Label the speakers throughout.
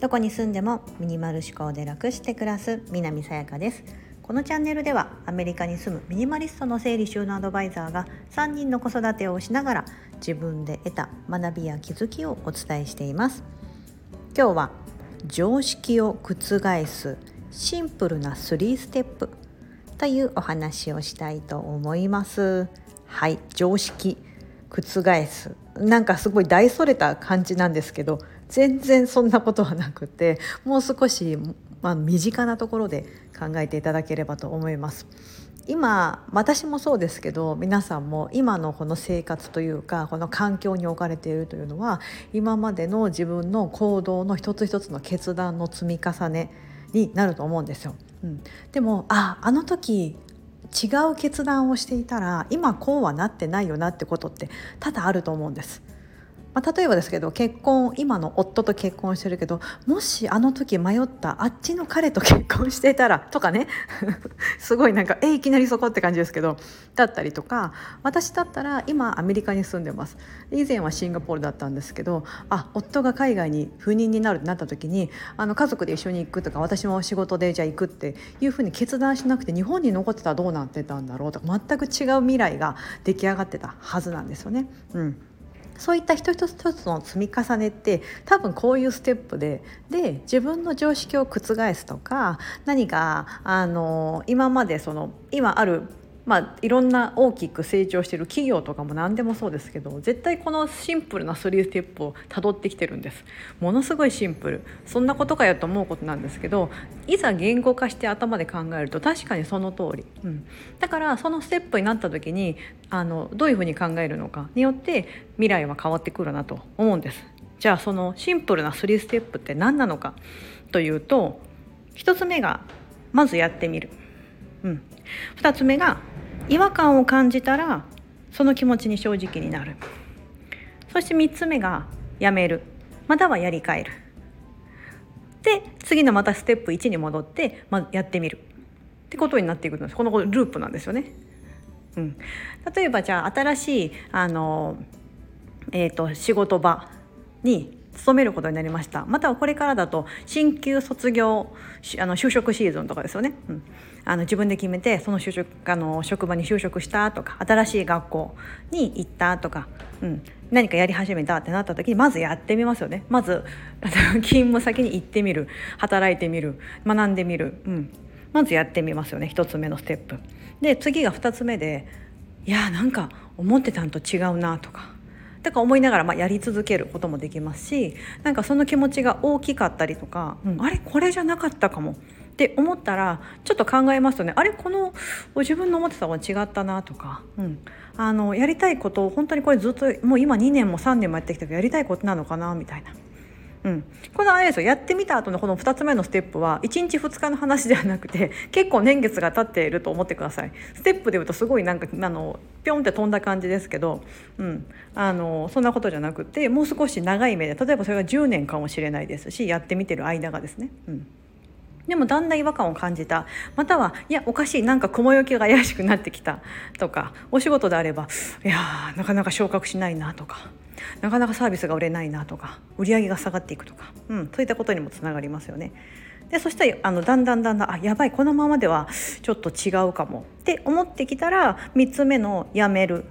Speaker 1: どこに住んでもミニマル思考で楽して暮らす南さやかです。このチャンネルではアメリカに住むミニマリストの整理収納アドバイザーが3人の子育てをしながら自分で得た学びや気づきをお伝えしています。今日は常識を覆すシンプルな3ステップというお話をしたいと思います。はい常識。覆すなんかすごい大それた感じなんですけど全然そんなことはなくてもう少し、まあ、身近なところで考えていただければと思います。今私もそうですけど皆さんも今のこの生活というかこの環境に置かれているというのは今までの自分の行動の一つ一つの決断の積み重ねになると思うんですよ。うん、でもああの時違う決断をしていたら今こうはなってないよなってことって多々あると思うんです。まあ、例えばですけど結婚今の夫と結婚してるけどもしあの時迷ったあっちの彼と結婚していたらとかね。すごいなんかえいきなりそこって感じですけどだったりとか私だったら今アメリカに住んでます。以前はシンガポールだったんですけどあ夫が海外に赴任になるってなった時にあの家族で一緒に行くとか私も仕事でじゃあ行くっていうふうに決断しなくて日本に残ってたらどうなってたんだろうとか全く違う未来が出来上がってたはずなんですよね。うん。そういった一つ一つの積み重ねって多分こういうステップでで自分の常識を覆すとか何かあの今までその今あるまあ、いろんな大きく成長してる企業とかも何でもそうですけど絶対このシンプルな3ステップをたどってきてるんです。ものすごいシンプル。そんなことかよと思うことなんですけどいざ言語化して頭で考えると確かにその通り、うん、だからそのステップになった時にあのどういうふうに考えるのかによって未来は変わってくるなと思うんです。じゃあそのシンプルな3ステップって何なのかというと1つ目がまずやってみる、うん、2つ目が違和感を感じたらその気持ちに正直になる。そして3つ目がやめる。またはやり替える。で次のまたステップ1に戻って、ま、やってみる。ってことになっていくんです。このループなんですよね。うん、例えばじゃあ新しいあの、えーと、仕事場に勤めることになりました。またはこれからだと進級卒業あの就職シーズンとかですよね、うん、あの自分で決めてその就職あの職場に就職したとか新しい学校に行ったとか、うん、何かやり始めたってなった時にまずやってみますよね。まず 勤務先に行ってみる働いてみる学んでみる、うん、まずやってみますよね1つ目のステップ。で次が2つ目でいやなんか思ってたんと違うなとか。だから思いながらまやり続けることもできますしなんかその気持ちが大きかったりとか、うん、あれこれじゃなかったかも。って思ったらちょっと考えますとね。あれこの自分の思ってたのは違ったなとか、うん、あのやりたいことを本当にこれずっともう今2年も3年もやってきたけどやりたいことなのかなみたいな。うん、このあれですよ。やってみた後のこの2つ目のステップは1日2日の話ではなくて結構年月が経っていると思ってください。ステップでいうとすごいなんかあのピョンって飛んだ感じですけど、うん、あのそんなことじゃなくてもう少し長い目で例えばそれが10年かもしれないですしやってみてる間がですね。うん。でもだんだん違和感を感じた。またはいやおかしいなんか雲行きが怪しくなってきた。とかお仕事であればいやなかなか昇格しないなとか。なかなかサービスが売れないなとか。売り上げが下がっていくとか、うん、そういったことにもつながりますよね。でそしたらあのだんだんだんだんあやばいこのままではちょっと違うかも。って思ってきたら3つ目のやめる。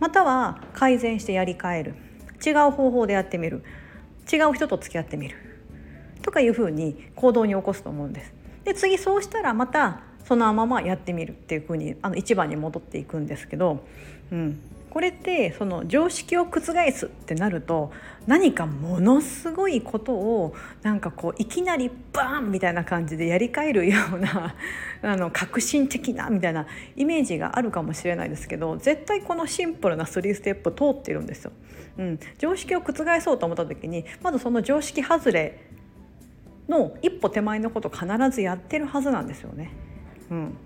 Speaker 1: または改善してやり替える。違う方法でやってみる。違う人と付き合ってみる。とかいうふうに行動に起こすと思うんです。で次そうしたらまたそのままやってみるっていうふうにあの一番に戻っていくんですけど、うん、これってその常識を覆すってなると何かものすごいことをなんかこういきなりバーンみたいな感じでやり替えるような あの革新的なみたいなイメージがあるかもしれないですけど絶対このシンプルな3ステップ通ってるんですよ。うん、常識を覆そうと思った時にまずその常識外れの一歩手前のこと必ずやってるはずなんですよね。うん、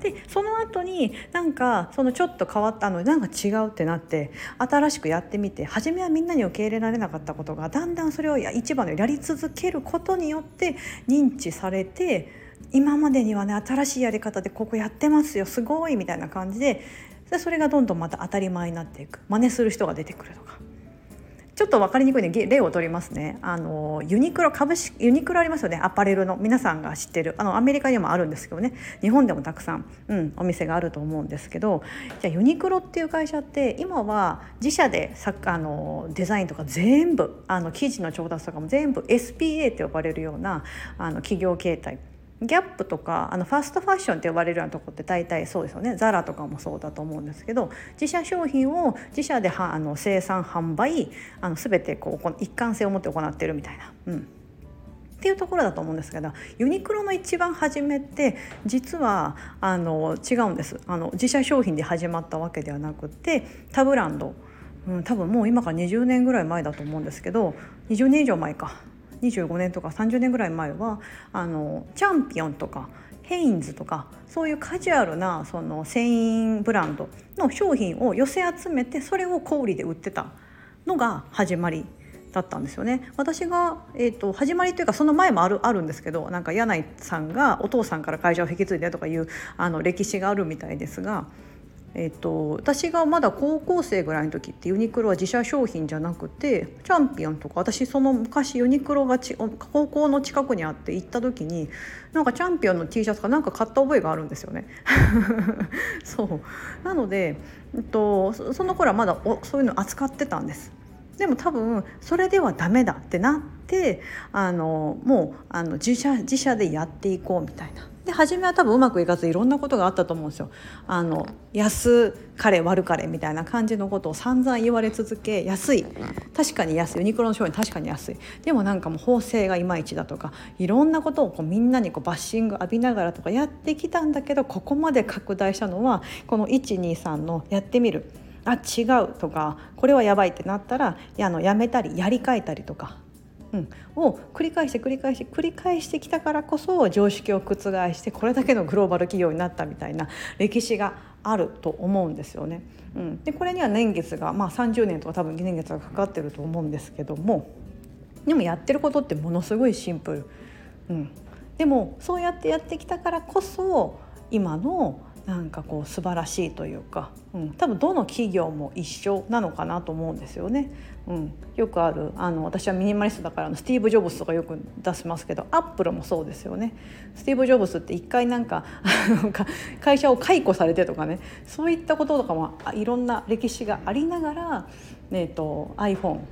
Speaker 1: でその後になんかそのちょっと変わったのなんか違うってなって新しくやってみて初めはみんなに受け入れられなかったことがだんだんそれを一番のやり続けることによって認知されて今までにはね新しいやり方でここやってますよすごいみたいな感じででそれがどんどんまた当たり前になっていく真似する人が出てくるとか。ちょっと分かりにくいので例を取りますね。あのユニクロ株式ユニクロありますよね。アパレルの。皆さんが知ってる。あのアメリカにもあるんですけどね。日本でもたくさん、うん、お店があると思うんですけど。じゃあユニクロっていう会社って今は自社でさあのデザインとか全部あの生地の調達とかも全部 SPA って呼ばれるようなあの企業形態。ギャップとかあのファストファッションって呼ばれるようなとこって大体そうですよね。ザラとかもそうだと思うんですけど自社商品を自社ではあの生産販売あの全てこう一貫性を持って行ってるみたいな。うん。っていうところだと思うんですけどユニクロの一番初めって実はあの違うんです。あの自社商品で始まったわけではなくて他ブランド、うん、多分もう今から20年ぐらい前だと思うんですけど20年以上前か。25年とか30年ぐらい前はあのチャンピオンとかヘインズとかそういうカジュアルなその繊維ブランドの商品を寄せ集めてそれを小売で売ってたのが始まりだったんですよね。私が、えーと、始まりというかその前もあるあるんですけどなんか柳井さんがお父さんから会社を引き継いでとかいうあの歴史があるみたいですがえっと、私がまだ高校生ぐらいの時ってユニクロは自社商品じゃなくてチャンピオンとか私その昔ユニクロがち高校の近くにあって行った時になんかチャンピオンの T シャツかなんか買った覚えがあるんですよね。そうなので、えっと、その頃はまだおそういうの扱ってたんです。でも多分それではダメだってなってあのもうあの自社自社でやっていこうみたいな。で初めは多分うまくいかずいろんなことがあったと思うんですよ。あの安かれ悪かれみたいな感じのことを散々言われ続け安い。確かに安い。ユニクロの商品確かに安い。でもなんかもう縫製がいまいちだとかいろんなことをこうみんなにこうバッシング浴びながらとかやってきたんだけどここまで拡大したのはこの123のやってみる。あ違うとかこれはやばいってなったらやあのやめたりやり替えたりとかうん、を繰り返して繰り返して繰り返してきたからこそ常識を覆してこれだけのグローバル企業になったみたいな歴史があると思うんですよね。うん、でこれには年月が、まあ、30年とか多分2年月がかかってると思うんですけどもでもやってることってものすごいシンプル。うん、でもそうやってやってきたからこそ今のなんかこう素晴らしいというか、うん、多分どの企業も一緒なのかなと思うんですよね。うん、よくあるあの私はミニマリストだからのスティーブ・ジョブズとかよく出しますけどアップルもそうですよね。スティーブ・ジョブズって一回なんか会社を解雇されてとかねそういったこととかもいろんな歴史がありながら、えーと、iPhone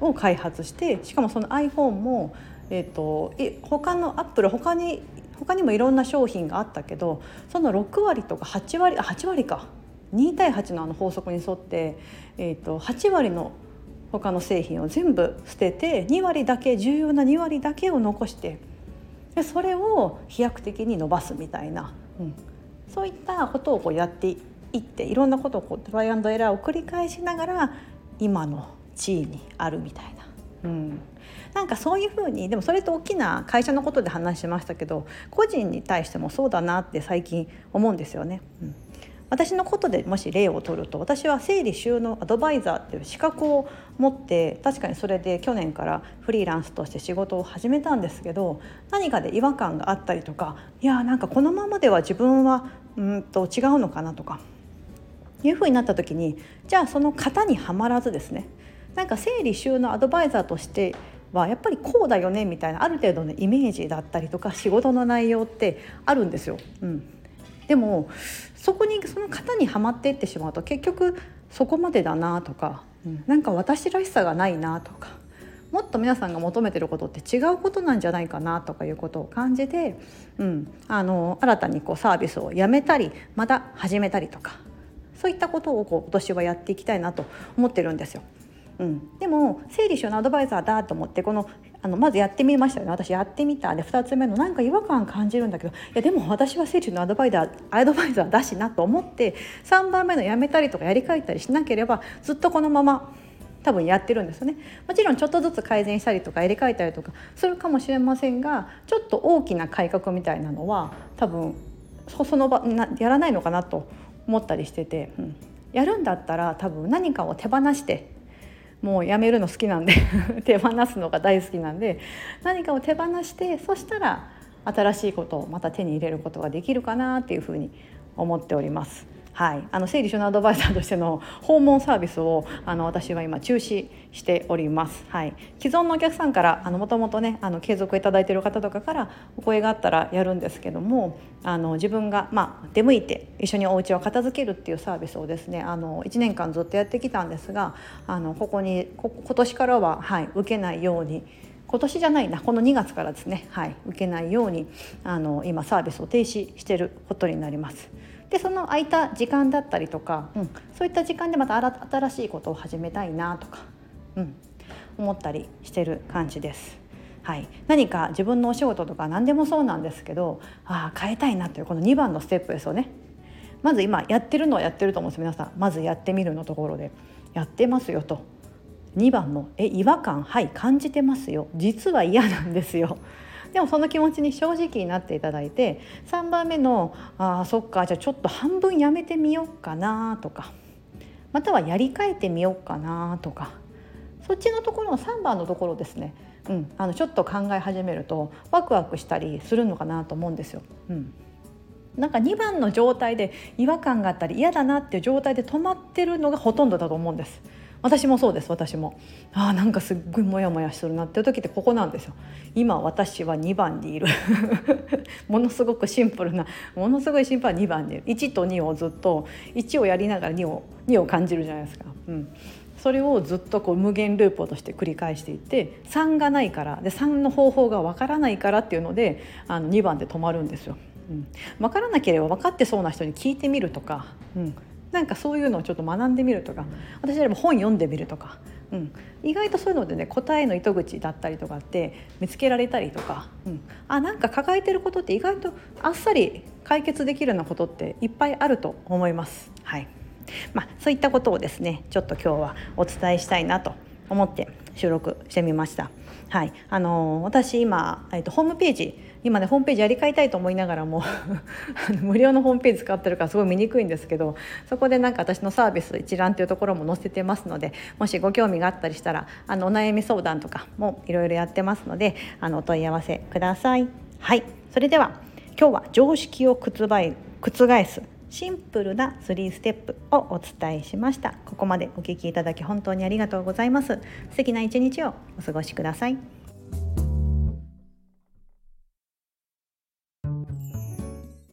Speaker 1: を開発してしかもその iPhone もえーと、と他のアップル他に他にもいろんな商品があったけどその6割とか8割あ8割か。2対8のあの法則に沿って、えーと、8割の他の製品を全部捨てて2割だけ重要な2割だけを残してでそれを飛躍的に伸ばすみたいな、うん、そういったことをこうやっていっていろんなことをこうトライアンドエラーを繰り返しながら今の地位にあるみたいな。うん、なんかそういうふうにでもそれと大きな会社のことで話しましたけど個人に対してもそうだなって最近思うんですよね。うん私のことでもし例を取ると私は整理収納アドバイザーっていう資格を持って確かにそれで去年からフリーランスとして仕事を始めたんですけど何かで違和感があったりとかいやなんかこのままでは自分はうんと違うのかなとかいうふうになった時にじゃあその型にはまらずですねなんか整理収納アドバイザーとしてはやっぱりこうだよねみたいなある程度のイメージだったりとか仕事の内容ってあるんですよ。うん、でもそこにその型にはまっていってしまうと結局そこまでだなとか、うん、なんか私らしさがないなとかもっと皆さんが求めてることって違うことなんじゃないかなとかいうことを感じて、うん、あの新たにこうサービスをやめたりまた始めたりとかそういったことをこう今年はやっていきたいなと思ってるんですよ。うん、でも整理収納アドバイザーだと思ってこのあのまずやってみましたよね。私やってみた。で2つ目のなんか違和感感じるんだけどいやでも私は整理収納アドバイザーアドバイザーだしなと思って3番目のやめたりとかやり替えたりしなければずっとこのまま多分やってるんですよね。もちろんちょっとずつ改善したりとかやり替えたりとかするかもしれませんがちょっと大きな改革みたいなのは多分その場なやらないのかなと思ったりしてて、うん、やるんだったら多分何かを手放してもうやめるの好きなんで 手放すのが大好きなんで何かを手放してそしたら新しいことをまた手に入れることができるかなっていうふうに思っております。はい、あの整理収納アドバイザーとしての訪問サービスをあの私は今中止しております。はい、既存のお客さんからもともとねあの継続いただいている方とかからお声があったらやるんですけどもあの自分が、まあ、出向いて一緒にお家を片付けるっていうサービスをですねあの1年間ずっとやってきたんですがあのここにこ今年からは、はい、受けないように。今年じゃないなこの2月からですね、はい、受けないようにあの今サービスを停止してることになります。でその空いた時間だったりとか、うん、そういった時間でまた新しいことを始めたいなとか、うん、思ったりしてる感じです。はい、何か自分のお仕事とか何でもそうなんですけどああ変えたいなというこの2番のステップですよね。まず今やってるのはやってると思うんです皆さん。まずやってみるのところで。やってますよと。2番の「え違和感はい感じてますよ。実は嫌なんですよ」でもその気持ちに正直になっていただいて3番目の「あそっかじゃあちょっと半分やめてみようかな」とかまたはやり替えてみようかなとかそっちのところの3番のところですね、うん、あのちょっと考え始めるとワクワクしたりするのかなと思うんですよ。うんなんか2番の状態で違和感があったり嫌だなっていう状態で止まってるのがほとんどだと思うんです。私もそうです私も。あなんかすっごいモヤモヤするなっていう時ってここなんですよ。今私は2番にいる。ものすごくシンプルなものすごいシンプルな2番にいる。1と2をずっと1をやりながら2を ,2 を感じるじゃないですか、うん、それをずっとこう無限ループとして繰り返していって3がないからで3の方法がわからないからっていうのであの2番で止まるんですよ。うん、分からなければ分かってそうな人に聞いてみるとか、うん、なんかそういうのをちょっと学んでみるとか私でも本読んでみるとか、うん、意外とそういうのでね答えの糸口だったりとかって見つけられたりとか、うん、あなんか抱えてることって意外とあっさり解決できるようなことっていっぱいあると思います。はいまあ、そういったことをですねちょっと今日はお伝えしたいなと思って収録してみました。はい、あのー、私今、えっと、ホームページ今ねホームページやり替えたいと思いながらも 無料のホームページ使ってるからすごい見にくいんですけどそこでなんか私のサービス一覧というところも載せてますのでもしご興味があったりしたらあのお悩み相談とかもいろいろやってますのであのお問い合わせください。はい。それでは今日は常識を覆覆すシンプルな3ステップをお伝えしました。ここまでお聞きいただき本当にありがとうございます。素敵な一日をお過ごしください。